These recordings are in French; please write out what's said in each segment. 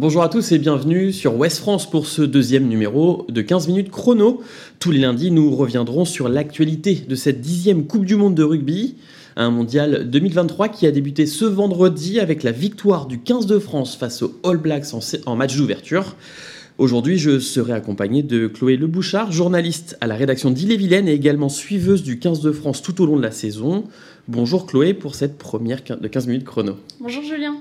Bonjour à tous et bienvenue sur West France pour ce deuxième numéro de 15 minutes chrono. Tous les lundis, nous reviendrons sur l'actualité de cette dixième Coupe du Monde de rugby, un mondial 2023 qui a débuté ce vendredi avec la victoire du 15 de France face aux All Blacks en, match d'ouverture. Aujourd'hui, je serai accompagné de Chloé Lebouchard, journaliste à la rédaction d'Ille-et-Vilaine et également suiveuse du 15 de France tout au long de la saison. Bonjour Chloé pour cette première de 15 minutes chrono. Bonjour Julien.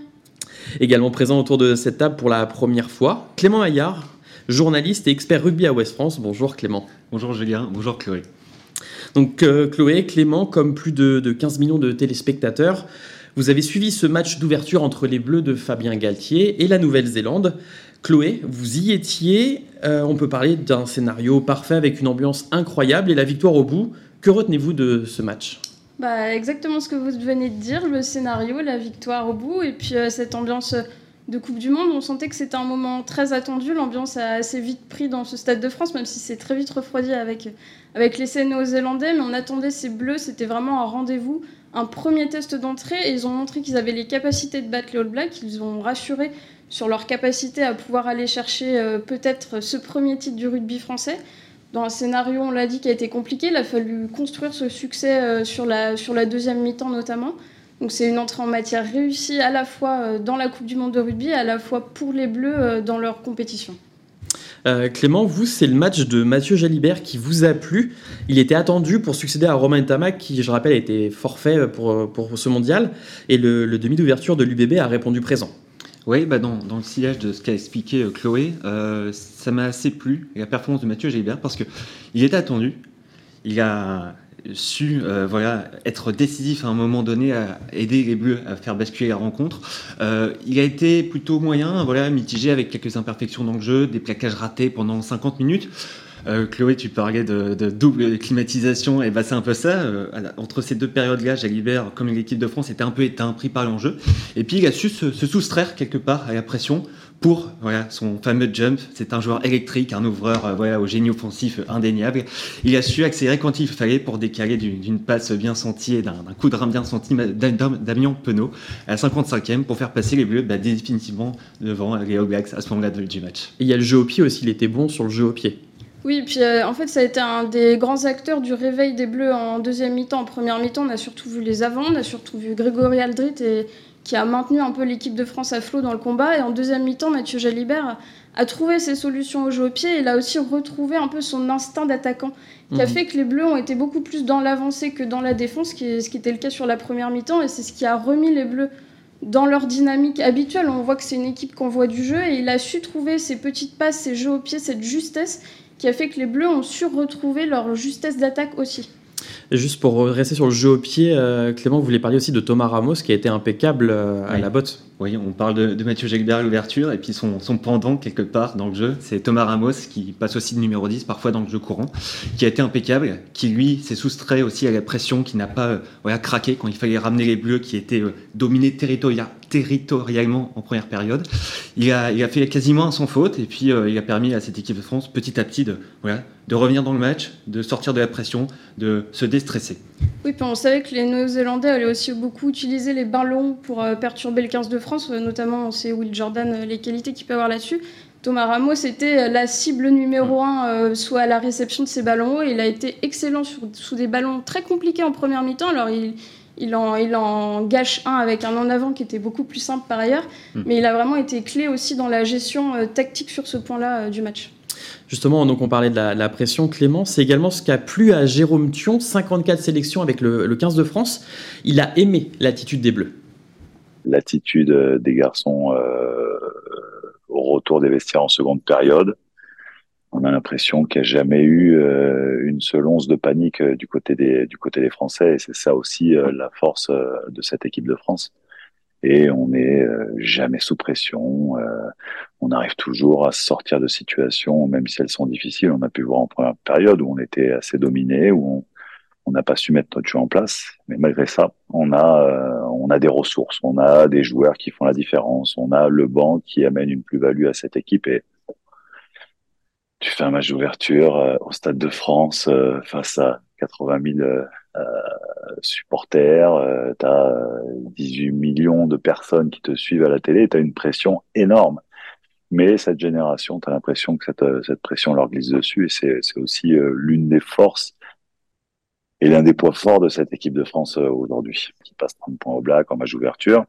Également présent autour de cette table pour la première fois, Clément Maillard, journaliste et expert rugby à West France. Bonjour Clément. Bonjour Julien, bonjour Chloé. Donc euh, Chloé, Clément, comme plus de, 15 millions de téléspectateurs, vous avez suivi ce match d'ouverture entre les Bleus de Fabien Galtier et la Nouvelle-Zélande. Chloé, vous y étiez. Euh, on peut parler d'un scénario parfait avec une ambiance incroyable et la victoire au bout. Que retenez-vous de ce match? Bah, exactement ce que vous venez de dire, le scénario, la victoire au bout, et puis euh, cette ambiance de Coupe du Monde. On sentait que c'était un moment très attendu. L'ambiance a assez vite pris dans ce Stade de France, même si c'est très vite refroidi avec, avec l'essai néo-zélandais. Mais on attendait ces Bleus, c'était vraiment un rendez-vous, un premier test d'entrée. Et ils ont montré qu'ils avaient les capacités de battre les All Blacks. Ils ont rassuré sur leur capacité à pouvoir aller chercher euh, peut-être ce premier titre du rugby français dans un scénario, on l'a dit, qui a été compliqué. Il a fallu construire ce succès euh, sur la, deuxième mi-temps notamment. Donc c'est une entrée en matière réussie à la fois euh, dans la Coupe du Monde de rugby, à la fois pour les Bleus euh, dans leur compétition. Clément, vous, c'est le match de Mathieu Jalibert qui vous a plu. Il était attendu pour succéder à Romain Tamac, qui, je rappelle, été forfait pour, pour ce mondial. Et le, le demi d'ouverture de l'UBB a répondu présent. Oui, bah dans, dans, le sillage de ce qu'a expliqué euh, Chloé, euh, ça m'a assez plu, la performance de Mathieu Gilbert, parce qu'il était attendu. Il a su euh, voilà, être décisif à un moment donné, à aider les Bleus à faire basculer la rencontre. il a été plutôt moyen, voilà, mitigé avec quelques imperfections dans le jeu, des plaquages ratés pendant 50 minutes. Euh, Chloé, tu parlais de, double climatisation, et bah c'est un peu ça. Euh, entre ces deux périodes-là, Jalibert, comme l'équipe de France, était un peu éteint, pris par l'enjeu. Et puis il a su se, soustraire quelque part à la pression pour voilà, son fameux jump. C'est un joueur électrique, un ouvreur euh, voilà, au génie offensif indéniable. Il a su accélérer quand il fallait pour décaler d'une passe bien sentie et d'un coup de rein bien senti Damien Penaud à la 55e pour faire passer les Bleus bah, définitivement devant les All Blacks à ce moment-là du match. Et il y a le jeu au pied aussi, il était bon sur le jeu au pied. Oui, puis euh, en fait, ça a été un des grands acteurs du réveil des Bleus en deuxième mi-temps. En première mi-temps, on a surtout vu les avants, on a surtout vu Grégory Aldrit et, qui a maintenu un peu l'équipe de France à flot dans le combat. Et en deuxième mi-temps, Mathieu Jalibert a trouvé ses solutions au jeu au pied et il a aussi retrouvé un peu son instinct d'attaquant, qui a mhm. fait que les Bleus ont été beaucoup plus dans l'avancée que dans la défense, ce qui était le cas sur la première mi-temps. Et c'est ce qui a remis les Bleus dans leur dynamique habituelle. On voit que c'est une équipe qu'on voit du jeu et il a su trouver ses petites passes, ses jeux au pied, cette justesse qui a fait que les Bleus ont su retrouver leur justesse d'attaque aussi. Juste pour rester sur le jeu au pied, euh, Clément, vous voulez parler aussi de Thomas Ramos qui a été impeccable euh, à la botte. Oui, on parle de, Mathieu Jalibert à l'ouverture, et puis son, son, pendant quelque part dans le jeu, c'est Thomas Ramos qui passe aussi de numéro 10 parfois dans le jeu courant, qui a été impeccable, qui lui s'est soustrait aussi à la pression, qui n'a pas euh, voilà, craqué quand il fallait ramener les Bleus qui étaient euh, dominés territorialement en première période. Il a, il a fait quasiment sans faute, et puis euh, il a permis à cette équipe de France petit à petit de, voilà, de revenir dans le match, de sortir de la pression, de se déstresser. Oui, puis on savait que les Néo-Zélandais allaient aussi beaucoup utiliser les ballons pour perturber le 15 de France euh, notamment on sait Will Jordan, euh, les qualités qu'il peut avoir là-dessus. Thomas Ramos était euh, la cible numéro un, soit à la réception de ses ballons et il a été excellent sous des ballons très compliqués en première mi-temps. Alors il, il, en, il en gâche un avec un en avant qui était beaucoup plus simple par ailleurs, hmm. mais il a vraiment été clé aussi dans la gestion tactique sur ce point-là du match. Justement, donc on parlait de la, pression, Clément, c'est également ce qui a plu à Jérôme Thion, 54 sélections avec le, le 15 de France. Il a aimé l'attitude des Bleus l'attitude euh, des garçons euh, au retour des vestiaires en seconde période. On a l'impression qu'il n'y a jamais eu euh, une seule once de panique du côté des du côté des Français et c'est ça aussi la force de cette équipe de France. Et on n'est jamais sous pression. on arrive toujours à sortir de situations, même si elles sont difficiles. On a pu voir en première période où on était assez dominé, où on, n'a pas su mettre notre jeu en place. Mais malgré ça, on a, euh, on a des ressources, on a des joueurs qui font la différence, on a le banc qui amène une plus-value à cette équipe. Et tu fais un match d'ouverture euh, au Stade de France euh, face à 80 000 supporters, tu as 18 millions de personnes qui te suivent à la télé, tu as une pression énorme. Mais cette génération, tu as l'impression que cette, cette pression leur glisse dessus et c'est aussi l'une des forces et l'un des points forts de cette équipe de France aujourd'hui, qui passe 30 points au black en match d'ouverture.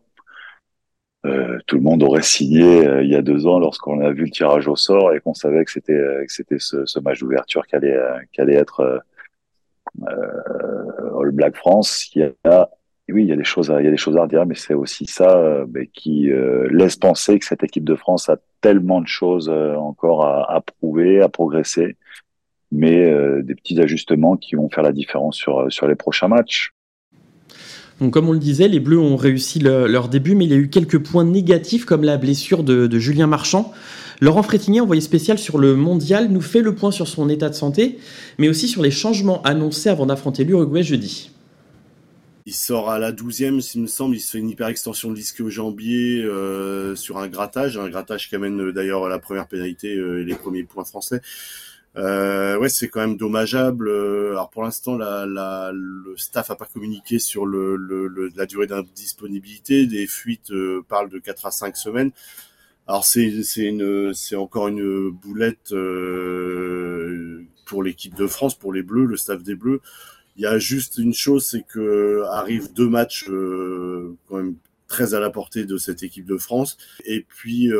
Euh, tout le monde aurait signé euh, il y a deux ans lorsqu'on a vu le tirage au sort et qu'on savait que c'était euh, que c'était ce, ce, match d'ouverture qui allait qui allait être All Black France. Il y a oui, il y a des choses à, redire, mais c'est aussi ça mais qui laisse penser que cette équipe de France a tellement de choses encore à, prouver, à progresser, mais des petits ajustements qui vont faire la différence sur les prochains matchs. Comme on le disait, les Bleus ont réussi leur début, mais il y a eu quelques points négatifs, comme la blessure de, Julien Marchand. Laurent Frétinier, envoyé spécial sur le mondial, nous fait le point sur son état de santé, mais aussi sur les changements annoncés avant d'affronter l'Uruguay jeudi. Il sort à la 12e, s'il me semble, il se fait une hyper extension de disque au jambier euh, sur un grattage, un grattage qui amène euh, d'ailleurs la première pénalité euh, et les premiers points français. Ouais, c'est quand même dommageable. Alors pour l'instant, le staff a pas communiqué sur la durée d'indisponibilité. Des fuites parlent de 4 à 5 semaines. Alors c'est c'est encore une boulette euh, pour l'équipe de France, pour les Bleus, le staff des Bleus. Il y a juste une chose, c'est que arrivent deux matchs quand même très à la portée de cette équipe de France. Et puis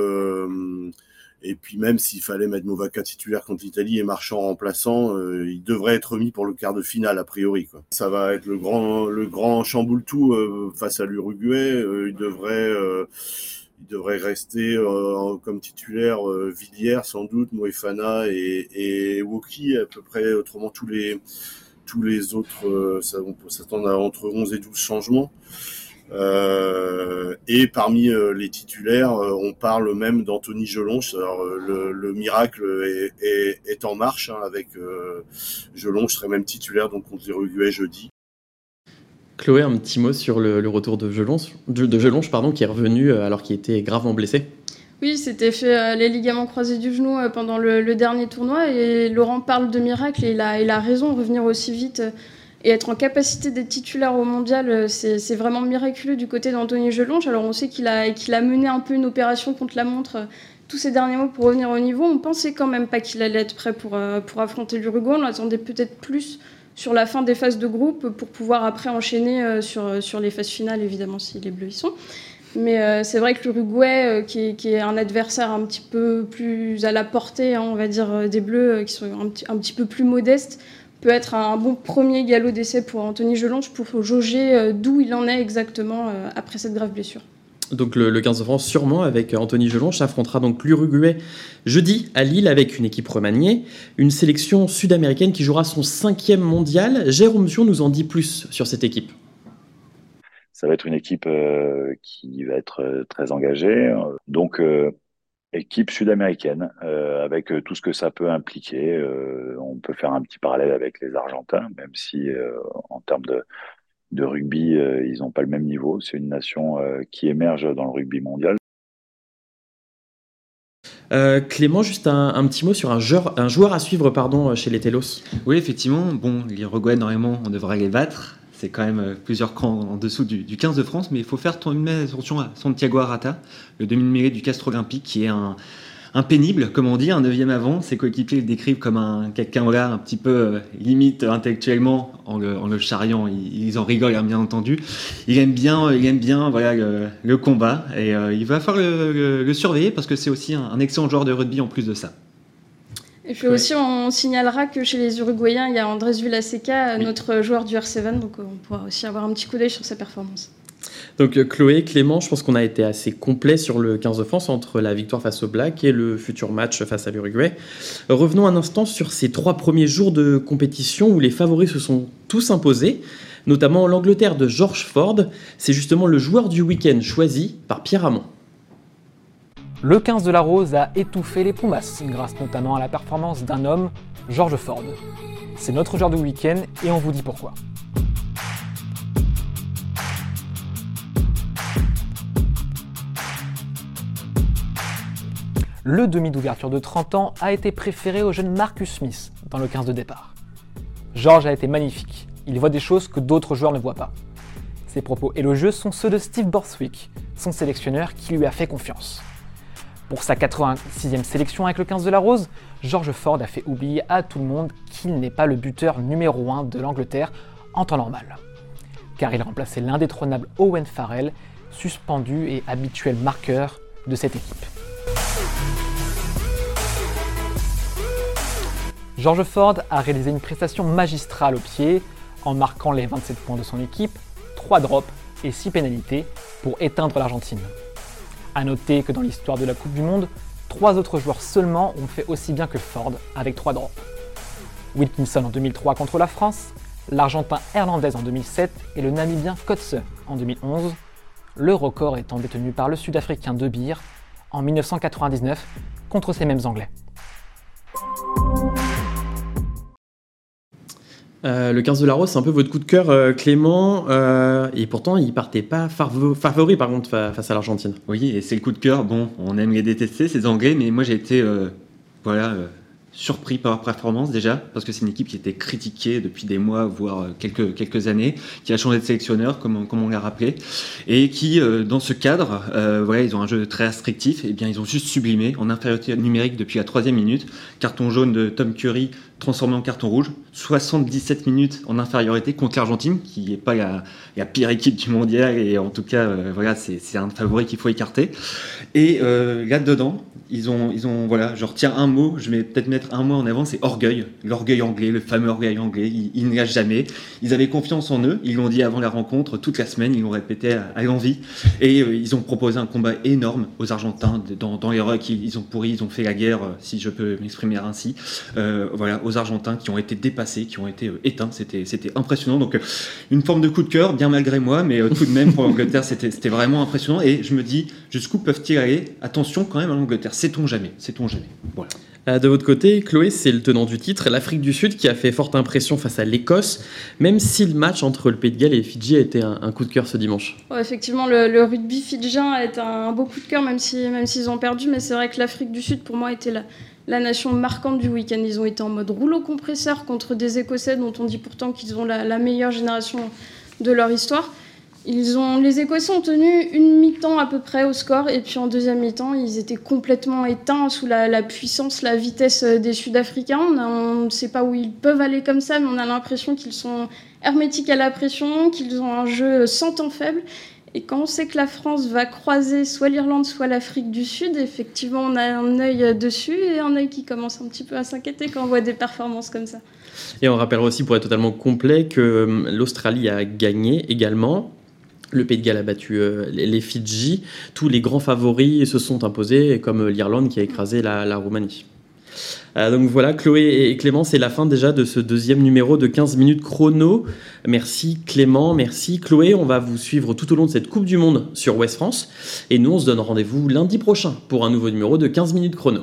et puis même s'il fallait mettre Movaca titulaire contre l'Italie et Marchand remplaçant, euh, il devrait être mis pour le quart de finale a priori. Quoi. Ça va être le grand le grand chamboule tout euh, face à l'Uruguay. Euh, il devrait il devrait rester comme titulaire Villiers sans doute, Moefana et, et Woki à peu près. Autrement tous les tous les autres, ça, on peut s'attendre à entre 11 et 12 changements. Euh, et parmi euh, les titulaires, euh, on parle même d'Anthony Gelonche. Alors, le, miracle est, en marche hein, avec Gelonche serait même titulaire donc contre les jeudi. Chloé, un petit mot sur le, retour de Gelonche, de, pardon, qui est revenu alors qu'il était gravement blessé. Oui, c'était fait les ligaments croisés du genou pendant le, dernier tournoi et Laurent parle de miracle et il a, il a raison, revenir aussi vite et être en capacité d'être titulaire au mondial, euh, c'est vraiment miraculeux du côté d'Anthony Gelonge. Alors on sait qu'il a, a mené un peu une opération contre la montre euh, tous ces derniers mois pour revenir au niveau. On pensait quand même pas qu'il allait être prêt pour, euh, pour affronter l'Uruguay. On attendait peut-être plus sur la fin des phases de groupe pour pouvoir après enchaîner sur, sur les phases finales, évidemment, si les Bleus y sont. Mais c'est vrai que l'Uruguay, qui, qui, est un adversaire un petit peu plus à la portée, hein, on va dire, des Bleus, qui sont un petit, un petit peu plus modestes, peut être un bon premier galop d'essai pour Anthony Gelonge pour jauger euh, d'où il en est exactement euh, après cette grave blessure. Donc le, 15 de sûrement avec Anthony Gelonge, affrontera donc l'Uruguay jeudi à Lille avec une équipe remaniée, une sélection sud-américaine qui jouera son cinquième mondial. Jérôme Zion nous en dit plus sur cette équipe. Ça va être une équipe euh, qui va être très engagée. Donc équipe sud-américaine, euh, avec euh, tout ce que ça peut impliquer. Euh, on peut faire un petit parallèle avec les Argentins, même si en termes de, de rugby, ils n'ont pas le même niveau. C'est une nation qui émerge dans le rugby mondial. Clément, juste un, petit mot sur un joueur, un joueur à suivre pardon, chez les Telos. Oui, effectivement. Bon, les Uruguay, normalement, on devrait les battre c'est quand même euh, plusieurs crans en dessous du, 15 de France, mais il faut faire attention à Santiago Arata, le demi-mêlée du Castre Olympique, qui est un, pénible, comme on dit, un neuvième avant. Ses coéquipiers le décrivent comme un quelqu'un un petit peu euh, limite intellectuellement en le, en le charriant. Ils, en rigolent, hein, bien entendu. Il aime bien, il aime bien voilà, le, combat et euh, il va falloir le, surveiller parce que c'est aussi un excellent joueur de rugby en plus de ça. Et puis aussi, on signalera que chez les Uruguayens, il y a Andrés Villaseca, notre joueur du R7, donc on pourra aussi avoir un petit coup d'œil sur sa performance. Donc euh, Chloé, Clément, je pense qu'on a été assez complet sur le 15 de France entre la victoire face au Black et le futur match face à l'Uruguay. Revenons un instant sur ces trois premiers jours de compétition où les favoris se sont tous imposés, notamment l'Angleterre de George Ford. C'est justement le joueur du week-end choisi par Pierre Hamon. Le 15 de la Rose a étouffé les Pumas, grâce notamment à la performance d'un homme, George Ford. C'est notre joueur du week-end et on vous dit pourquoi. Le demi d'ouverture de 30 ans a été préféré au jeune Marcus Smith dans le 15 de départ. George a été magnifique, il voit des choses que d'autres joueurs ne voient pas. Ses propos élogieux sont ceux de Steve Borthwick, son sélectionneur qui lui a fait confiance. Pour sa 86e sélection avec le 15 de la Rose, George Ford a fait oublier à tout le monde qu'il n'est pas le buteur numéro 1 de l'Angleterre en temps normal. Car il remplaçait l'indétrônable Owen Farrell, suspendu et habituel marqueur de cette équipe. George Ford a réalisé une prestation magistrale au pied en marquant les 27 points de son équipe, 3 drops et 6 pénalités pour éteindre l'Argentine. A noter que dans l'histoire de la Coupe du Monde, trois autres joueurs seulement ont fait aussi bien que Ford avec 3 drops. Wilkinson en 2003 contre la France, l'Argentin Hernandez en 2007 et le Namibien Kotze en 2011, le record étant détenu par le Sud-Africain De Beer en 1999 contre ces mêmes Anglais. Euh, le 15 de la Rose, c'est un peu votre coup de cœur, euh, Clément, euh, et pourtant il partait pas favori par contre face à l'Argentine. Oui, et c'est le coup de cœur. Bon, on aime les détester, ces Anglais, mais moi j'ai été voilà, surpris par leur performance déjà, parce que c'est une équipe qui était critiquée depuis des mois, voire quelques, quelques années, qui a changé de sélectionneur, comme, on l'a rappelé, et qui, dans ce cadre, voilà, ils ont un jeu très restrictif, et bien ils ont juste sublimé en infériorité numérique depuis la troisième minute. Carton jaune de Tom Curry transformé en carton rouge, 77 minutes en infériorité contre l'Argentine, qui n'est pas la, pire équipe du mondial, et en tout cas, euh, voilà, c'est un favori qu'il faut écarter. Et euh, là-dedans, ils ont, ils ont, voilà, je retiens un mot, je vais peut-être mettre un mot en avant, c'est orgueil, l'orgueil anglais, le fameux orgueil anglais, ils, ne lâchent jamais, ils avaient confiance en eux, ils l'ont dit avant la rencontre, toute la semaine, ils l'ont répété à, l'envie, et euh, ils ont proposé un combat énorme aux Argentins, dans, les rocks, ils, ont pourri, ils ont fait la guerre, si je peux m'exprimer ainsi, voilà, Argentins qui ont été dépassés, qui ont été euh, éteints. C'était, c'était impressionnant. Donc, euh, une forme de coup de cœur, bien malgré moi, mais euh, tout de même pour l'Angleterre, c'était, c'était vraiment impressionnant. Et je me dis, jusqu'où peuvent-ils aller? Attention quand même à l'Angleterre. Sait-on jamais? Sait-on jamais? Voilà. De votre côté, Chloé, c'est le tenant du titre, l'Afrique du Sud qui a fait forte impression face à l'Écosse, même si le match entre le Pays de Galles et Fidji a été un, coup de cœur ce dimanche. effectivement, le, rugby fidjien a été un beau coup de cœur, même s'ils même s'ils ont perdu, mais c'est vrai que l'Afrique du Sud, pour moi, était la, la nation marquante du week-end. Ils ont été en mode rouleau compresseur contre des Écossais dont on dit pourtant qu'ils ont la, meilleure génération de leur histoire. Ils ont, les Écossais ont tenu une mi-temps à peu près au score, et puis en deuxième mi-temps, ils étaient complètement éteints sous la, puissance, la vitesse des Sud-Africains. On ne sait pas où ils peuvent aller comme ça, mais on a l'impression qu'ils sont hermétiques à la pression, qu'ils ont un jeu sans temps faible, et quand on sait que la France va croiser soit l'Irlande, soit l'Afrique du Sud, effectivement, on a un œil dessus et un œil qui commence un petit peu à s'inquiéter quand on voit des performances comme ça. Et on rappellera aussi, pour être totalement complet, que euh, l'Australie a gagné également. Le Pays de Galles a battu euh, les Fidji. Tous les grands favoris se sont imposés, comme l'Irlande qui a écrasé la Roumanie. Euh, donc voilà, Chloé et Clément, c'est la fin déjà de ce deuxième numéro de 15 minutes chrono. Merci Clément, merci Chloé. On va vous suivre tout au long de cette Coupe du Monde sur Ouest France. Et nous, on se donne rendez-vous lundi prochain pour un nouveau numéro de 15 minutes chrono.